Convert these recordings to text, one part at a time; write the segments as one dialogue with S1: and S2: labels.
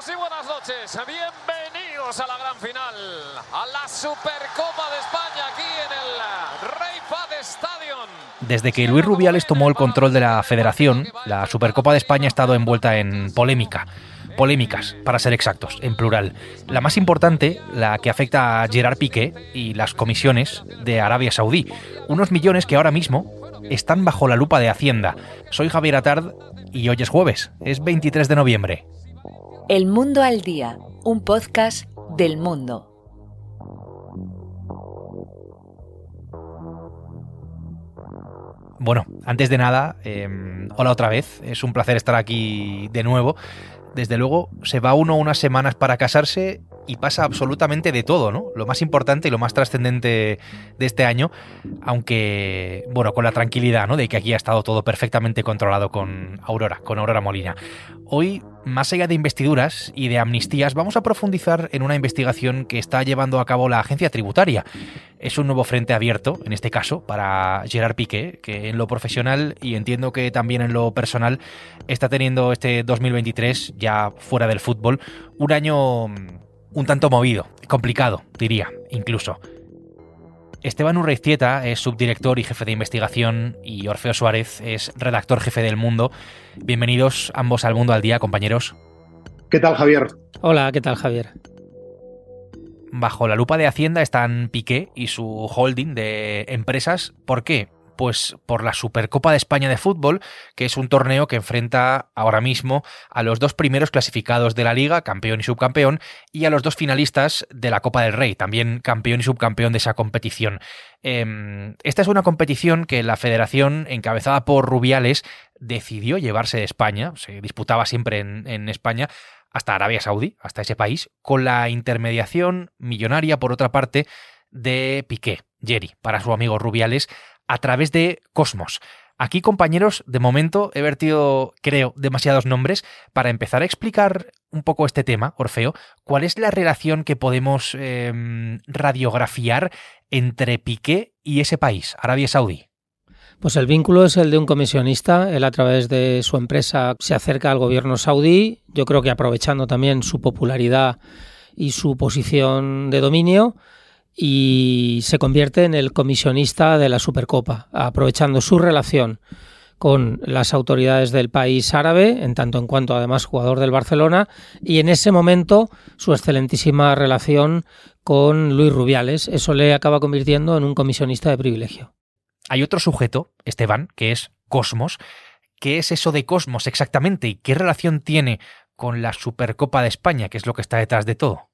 S1: Y buenas noches. Bienvenidos a la gran final, a la Supercopa de España aquí en el Rey Stadium.
S2: Desde que Luis Rubiales tomó el control de la federación, la Supercopa de España ha estado envuelta en polémica. Polémicas, para ser exactos, en plural. La más importante, la que afecta a Gerard Piqué y las comisiones de Arabia Saudí. Unos millones que ahora mismo están bajo la lupa de Hacienda. Soy Javier Atard y hoy es jueves, es 23 de noviembre.
S3: El Mundo al Día, un podcast del mundo.
S2: Bueno, antes de nada, em, hola otra vez, es un placer estar aquí de nuevo. Desde luego, se va uno unas semanas para casarse y pasa absolutamente de todo, ¿no? Lo más importante y lo más trascendente de este año, aunque, bueno, con la tranquilidad, ¿no? De que aquí ha estado todo perfectamente controlado con Aurora, con Aurora Molina. Hoy, más allá de investiduras y de amnistías, vamos a profundizar en una investigación que está llevando a cabo la agencia tributaria. Es un nuevo frente abierto, en este caso, para Gerard Piqué, que en lo profesional y entiendo que también en lo personal está teniendo este 2023, ya fuera del fútbol, un año un tanto movido, complicado, diría, incluso. Esteban Urreizieta es subdirector y jefe de investigación y Orfeo Suárez es redactor jefe del Mundo. Bienvenidos ambos al Mundo al Día, compañeros.
S4: ¿Qué tal, Javier?
S5: Hola, ¿qué tal, Javier?
S2: Bajo la lupa de Hacienda están Piqué y su holding de empresas. ¿Por qué? Pues por la Supercopa de España de fútbol, que es un torneo que enfrenta ahora mismo a los dos primeros clasificados de la liga, campeón y subcampeón, y a los dos finalistas de la Copa del Rey, también campeón y subcampeón de esa competición. Em, esta es una competición que la federación, encabezada por Rubiales, decidió llevarse de España, se disputaba siempre en, en España, hasta Arabia Saudí, hasta ese país, con la intermediación millonaria, por otra parte, de Piqué, Jerry, para su amigo Rubiales, a través de Cosmos. Aquí, compañeros, de momento he vertido, creo, demasiados nombres para empezar a explicar un poco este tema, Orfeo. ¿Cuál es la relación que podemos em, radiografiar entre Piqué y ese país, Arabia Saudí?
S5: Pues el vínculo es el de un comisionista. Él a través de su empresa se acerca al gobierno saudí, yo creo que aprovechando también su popularidad y su posición de dominio y se convierte en el comisionista de la Supercopa, aprovechando su relación con las autoridades del país árabe, en tanto en cuanto además jugador del Barcelona, y en ese momento su excelentísima relación con Luis Rubiales. Eso le acaba convirtiendo en un comisionista de privilegio.
S2: Hay otro sujeto, Esteban, que es Cosmos. ¿Qué es eso de Cosmos exactamente y qué relación tiene con la Supercopa de España, que es lo que está detrás de todo?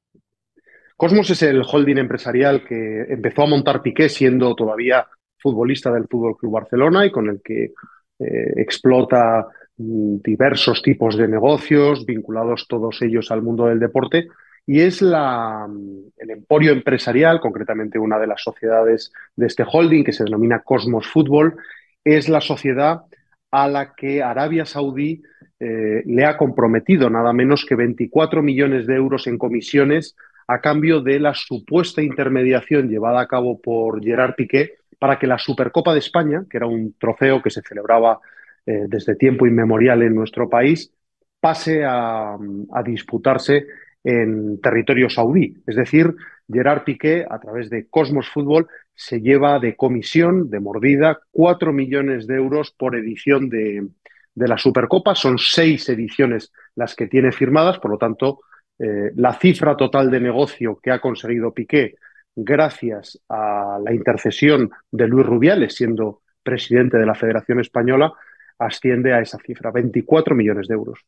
S4: Cosmos es el holding empresarial que empezó a montar Piqué siendo todavía futbolista del Fútbol Club Barcelona y con el que eh, explota mm, diversos tipos de negocios vinculados todos ellos al mundo del deporte. Y es la, mm, el emporio empresarial, concretamente una de las sociedades de este holding que se denomina Cosmos Fútbol, es la sociedad a la que Arabia Saudí eh, le ha comprometido nada menos que 24 millones de euros en comisiones a cambio de la supuesta intermediación llevada a cabo por Gerard Piqué para que la Supercopa de España, que era un trofeo que se celebraba eh, desde tiempo inmemorial en nuestro país, pase a, disputarse en territorio saudí. Es decir, Gerard Piqué, a través de Cosmos Fútbol, se lleva de comisión, de mordida, cuatro millones de euros por edición de la Supercopa. Son seis ediciones las que tiene firmadas, por lo tanto, eh, la cifra total de negocio que ha conseguido Piqué gracias a la intercesión de Luis Rubiales, siendo presidente de la Federación Española, asciende a esa cifra, 24 millones de euros.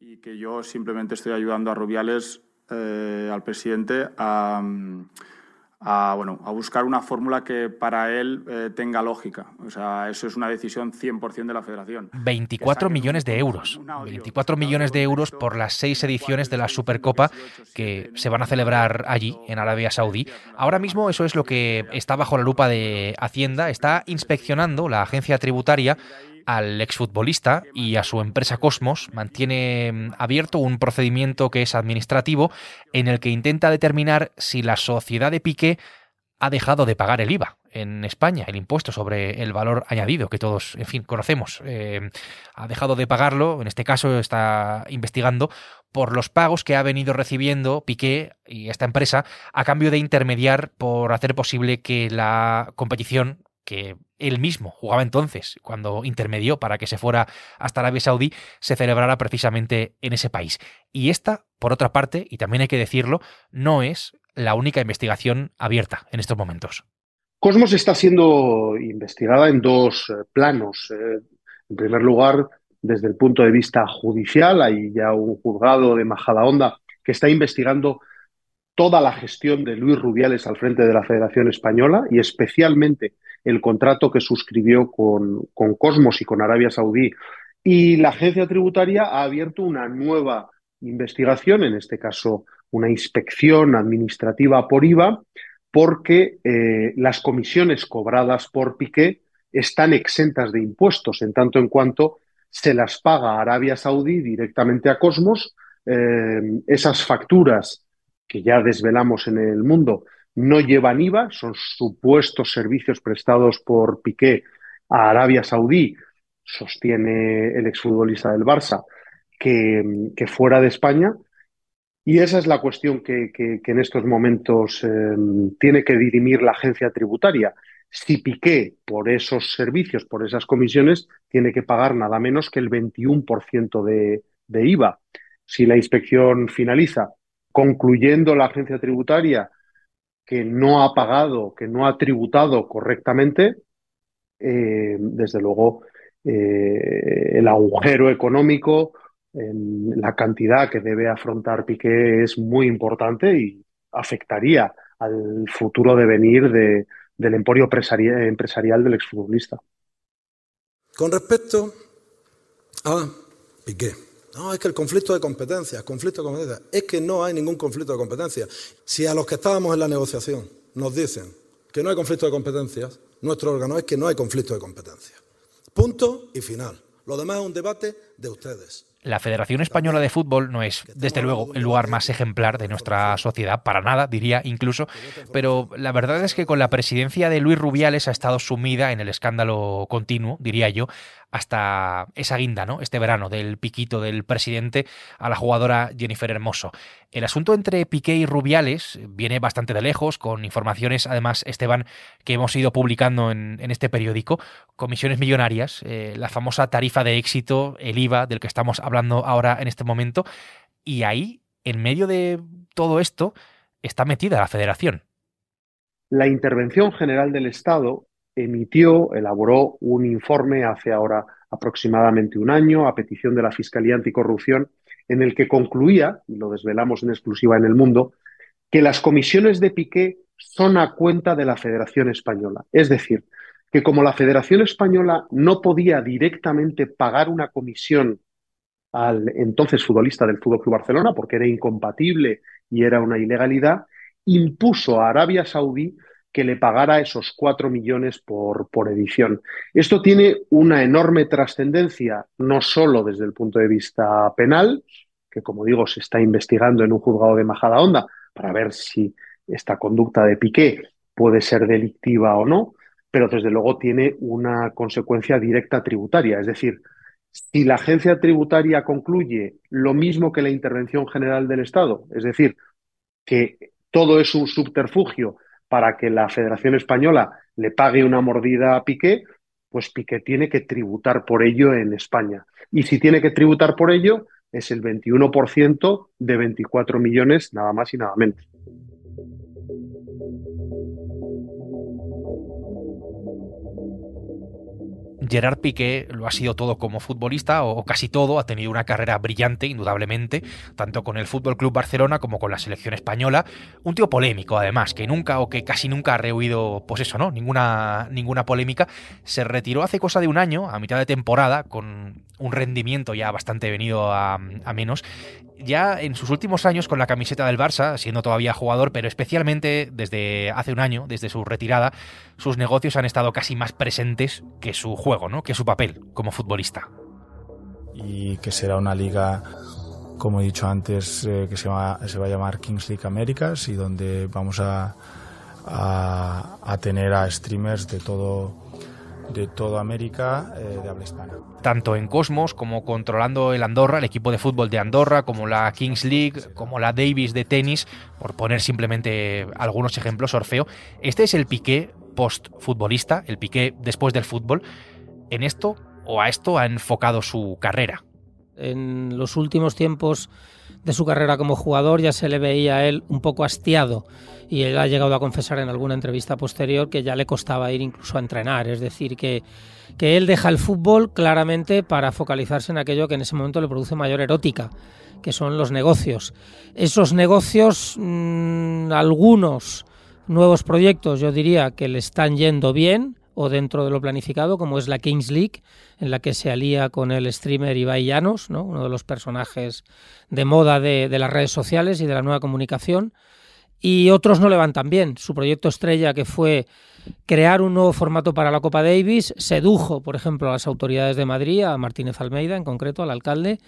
S6: Y que yo simplemente estoy ayudando a Rubiales, eh, al presidente, a a, bueno, a buscar una fórmula que para él eh, tenga lógica. O sea, eso es una decisión 100% de la federación.
S2: 24 millones de euros. 24 millones de euros por las seis ediciones de la Supercopa que se van a celebrar allí, en Arabia Saudí. Ahora mismo eso es lo que está bajo la lupa de Hacienda. Está inspeccionando la agencia tributaria al exfutbolista y a su empresa Cosmos mantiene mm, abierto un procedimiento que es administrativo en el que intenta determinar si la sociedad de Piqué ha dejado de pagar el IVA en España, el impuesto sobre el valor añadido que todos, en fin, conocemos. Eh, ha dejado de pagarlo, en este caso está investigando por los pagos que ha venido recibiendo Piqué y esta empresa a cambio de intermediar por hacer posible que la competición que él mismo jugaba entonces, cuando intermedió para que se fuera hasta Arabia Saudí, se celebrara precisamente en ese país. Y esta, por otra parte, y también hay que decirlo, no es la única investigación abierta en estos momentos.
S4: Cosmos está siendo investigada en dos eh, planos. Eh, en primer lugar, desde el punto de vista judicial, hay ya un juzgado de Majadahonda que está investigando toda la gestión de Luis Rubiales al frente de la Federación Española y especialmente el contrato que suscribió con, con Cosmos y con Arabia Saudí. Y la agencia tributaria ha abierto una nueva investigación, en este caso una inspección administrativa por IVA, porque eh, las comisiones cobradas por Piqué están exentas de impuestos, en tanto en cuanto se las paga Arabia Saudí directamente a Cosmos. Eh, esas facturas que ya desvelamos en el mundo no llevan IVA, son supuestos servicios prestados por Piqué a Arabia Saudí, sostiene el exfutbolista del Barça, que, fuera de España. Y esa es la cuestión que, en estos momentos eh, tiene que dirimir la agencia tributaria. Si Piqué, por esos servicios, por esas comisiones, tiene que pagar nada menos que el 21% de, de IVA. Si la inspección finaliza concluyendo la agencia tributaria que no ha pagado, que no ha tributado correctamente, eh, desde luego eh, el agujero económico, la cantidad que debe afrontar Piqué es muy importante y afectaría al futuro devenir de, del emporio empresarial, empresarial del exfutbolista.
S7: Con respecto a Piqué, no, es que el conflicto de competencias, conflicto de competencias, es que no hay ningún conflicto de competencias. Si a los que estábamos en la negociación nos dicen que no hay conflicto de competencias, nuestro órgano es que no hay conflicto de competencias. Punto y final. Lo demás es un debate de ustedes.
S2: La Federación Española de Fútbol no es, desde luego, el lugar más ejemplar de nuestra sociedad, para nada, diría incluso, pero la verdad es que con la presidencia de Luis Rubiales ha estado sumida en el escándalo continuo, diría yo, hasta esa guinda, ¿no? Este verano del piquito del presidente a la jugadora Jennifer Hermoso. El asunto entre Piqué y Rubiales viene bastante de lejos, con informaciones, además, Esteban, que hemos ido publicando en, este periódico, comisiones millonarias, eh, la famosa tarifa de éxito, el IVA, del que estamos hablando ahora en este momento, y ahí, en medio de todo esto, está metida la federación.
S4: La intervención general del Estado emitió, elaboró un informe hace ahora aproximadamente un año a petición de la Fiscalía Anticorrupción, en el que concluía, y lo desvelamos en exclusiva en el mundo, que las comisiones de Piqué son a cuenta de la Federación Española. Es decir, que como la Federación Española no podía directamente pagar una comisión al entonces futbolista del Fútbol Club Barcelona, porque era incompatible y era una ilegalidad, impuso a Arabia Saudí que le pagara esos cuatro millones por, por edición. Esto tiene una enorme trascendencia, no solo desde el punto de vista penal, que como digo se está investigando en un juzgado de Majadahonda para ver si esta conducta de Piqué puede ser delictiva o no, pero desde luego tiene una consecuencia directa tributaria. Es decir, si la agencia tributaria concluye lo mismo que la intervención general del Estado, es decir, que todo es un subterfugio para que la Federación Española le pague una mordida a Piqué, pues Piqué tiene que tributar por ello en España. Y si tiene que tributar por ello, es el 21% de 24 millones, nada más y nada menos.
S2: Gerard Piqué lo ha sido todo como futbolista, o casi todo, ha tenido una carrera brillante, indudablemente, tanto con el Fútbol Club Barcelona como con la selección española. Un tío polémico, además, que nunca o que casi nunca ha rehuido, pues eso, ¿no? Ninguna, ninguna polémica. Se retiró hace cosa de un año, a mitad de temporada, con un rendimiento ya bastante venido a, a menos, ya en sus últimos años con la camiseta del Barça, siendo todavía jugador, pero especialmente desde hace un año, desde su retirada, sus negocios han estado casi más presentes que su juego, ¿no? que su papel como futbolista.
S8: Y que será una liga, como he dicho antes, eh, que se va, se va a llamar Kings League Américas y donde vamos a, a, a tener a streamers de todo de toda América eh, de habla hispana.
S2: Tanto en Cosmos como controlando el Andorra, el equipo de fútbol de Andorra, como la Kings League, como la Davis de tenis, por poner simplemente algunos ejemplos, Orfeo. Este es el Piqué post-futbolista, el Piqué después del fútbol. ¿En esto o a esto ha enfocado su carrera?
S5: En los últimos tiempos de su carrera como jugador ya se le veía a él un poco hastiado y él ha llegado a confesar en alguna entrevista posterior que ya le costaba ir incluso a entrenar, es decir, que, que él deja el fútbol claramente para focalizarse en aquello que en ese momento le produce mayor erótica, que son los negocios. Esos negocios, mmm, algunos nuevos proyectos yo diría que le están yendo bien, o dentro de lo planificado, como es la Kings League, en la que se alía con el streamer Ibai Llanos, ¿no? uno de los personajes de moda de, de las redes sociales y de la nueva comunicación. Y otros no le van tan bien. Su proyecto estrella, que fue crear un nuevo formato para la Copa Davis, sedujo, por ejemplo, a las autoridades de Madrid, a Martínez Almeida en concreto, al alcalde,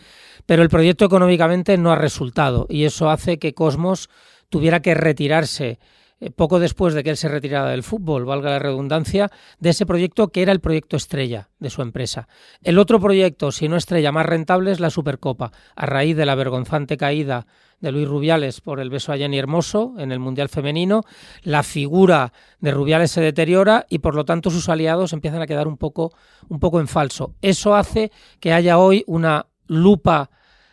S5: pero el proyecto económicamente no ha resultado y eso hace que Cosmos tuviera que retirarse eh, poco después de que él se retirara del fútbol, valga la redundancia, de ese proyecto que era el proyecto estrella de su empresa. El otro proyecto, si no estrella más rentable, es la Supercopa, a raíz de la vergonzante caída de Luis Rubiales por el beso a Jenny Hermoso en el Mundial Femenino, la figura de Rubiales se deteriora y por lo tanto sus aliados empiezan a quedar un poco, un poco en falso. Eso hace que haya hoy una lupa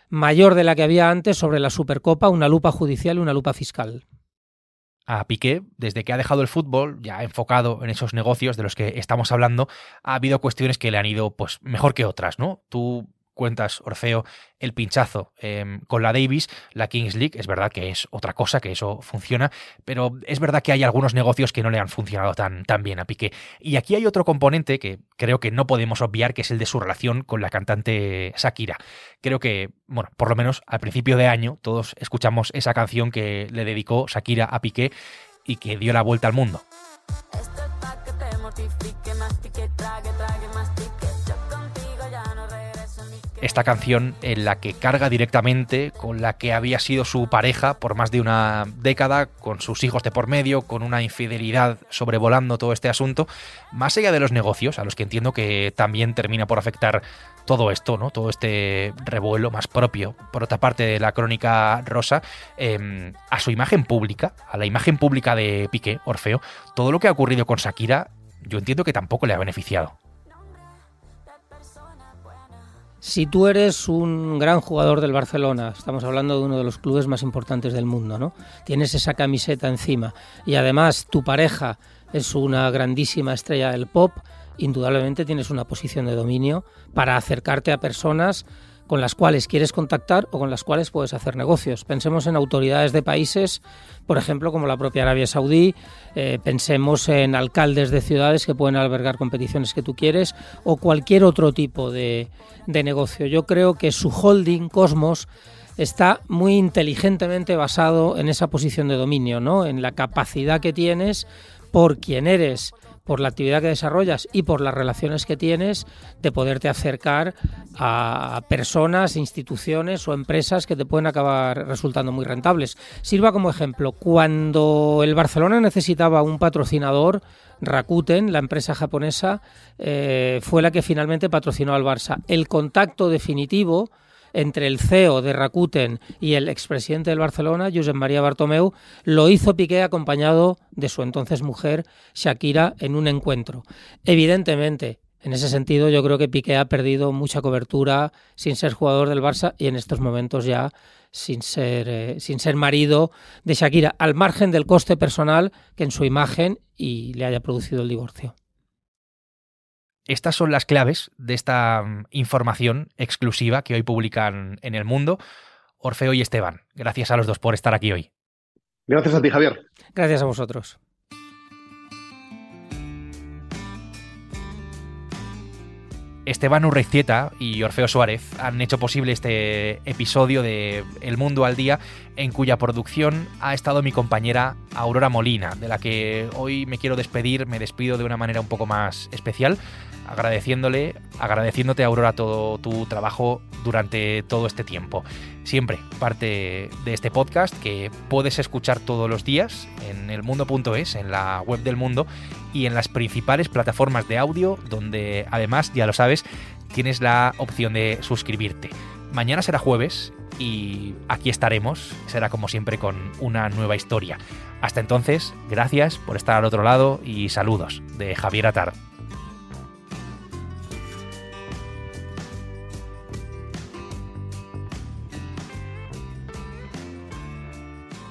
S5: mayor de la que había antes sobre la Supercopa, una lupa judicial y una lupa fiscal
S2: a Piqué, desde que ha dejado el fútbol, ya enfocado en esos negocios de los que estamos hablando, ha habido cuestiones que le han ido pues mejor que otras, ¿no? Tú cuentas, Orfeo, el pinchazo eh, con la Davis, la Kings League, es verdad que es otra cosa, que eso funciona, pero es verdad que hay algunos negocios que no le han funcionado tan, tan bien a Piqué. Y aquí hay otro componente que creo que no podemos obviar, que es el de su relación con la cantante Shakira. Creo que, bueno, por lo menos al principio de año todos escuchamos esa canción que le dedicó Shakira a Piqué y que dio la vuelta al mundo. Esta canción en la que carga directamente con la que había sido su pareja por más de una década, con sus hijos de por medio, con una infidelidad sobrevolando todo este asunto, más allá de los negocios, a los que entiendo que también termina por afectar todo esto, ¿no? Todo este revuelo más propio, por otra parte de la crónica rosa, eh, a su imagen pública, a la imagen pública de Piqué, Orfeo, todo lo que ha ocurrido con Shakira, yo entiendo que tampoco le ha beneficiado.
S5: Si tú eres un gran jugador del Barcelona, estamos hablando de uno de los clubes más importantes del mundo, ¿no? Tienes esa camiseta encima y además tu pareja es una grandísima estrella del pop, indudablemente tienes una posición de dominio para acercarte a personas con las cuales quieres contactar o con las cuales puedes hacer negocios. Pensemos en autoridades de países, por ejemplo, como la propia Arabia Saudí, eh, pensemos en alcaldes de ciudades que pueden albergar competiciones que tú quieres o cualquier otro tipo de, de negocio. Yo creo que su holding, Cosmos, está muy inteligentemente basado en esa posición de dominio, ¿no? en la capacidad que tienes por quien eres por la actividad que desarrollas y por las relaciones que tienes, de poderte acercar a personas, instituciones o empresas que te pueden acabar resultando muy rentables. Sirva como ejemplo, cuando el Barcelona necesitaba un patrocinador, Rakuten, la empresa japonesa, eh, fue la que finalmente patrocinó al Barça. El contacto definitivo entre el CEO de Rakuten y el expresidente del Barcelona, Josep María Bartomeu, lo hizo Piqué acompañado de su entonces mujer, Shakira, en un encuentro. Evidentemente, en ese sentido, yo creo que Piqué ha perdido mucha cobertura sin ser jugador del Barça y en estos momentos ya sin ser, eh, sin ser marido de Shakira, al margen del coste personal que en su imagen y le haya producido el divorcio.
S2: Estas son las claves de esta mm, información exclusiva que hoy publican en el mundo Orfeo y Esteban. Gracias a los dos por estar aquí hoy.
S4: Gracias a ti, Javier.
S5: Gracias a vosotros.
S2: Esteban Urreizieta y Orfeo Suárez han hecho posible este episodio de El Mundo al Día, en cuya producción ha estado mi compañera Aurora Molina, de la que hoy me quiero despedir, me despido de una manera un poco más especial agradeciéndole, agradeciéndote Aurora todo tu trabajo durante todo este tiempo. Siempre parte de este podcast que puedes escuchar todos los días en elmundo.es, en la web del mundo y en las principales plataformas de audio donde además, ya lo sabes, tienes la opción de suscribirte. Mañana será jueves y aquí estaremos, será como siempre con una nueva historia. Hasta entonces, gracias por estar al otro lado y saludos de Javier Atar.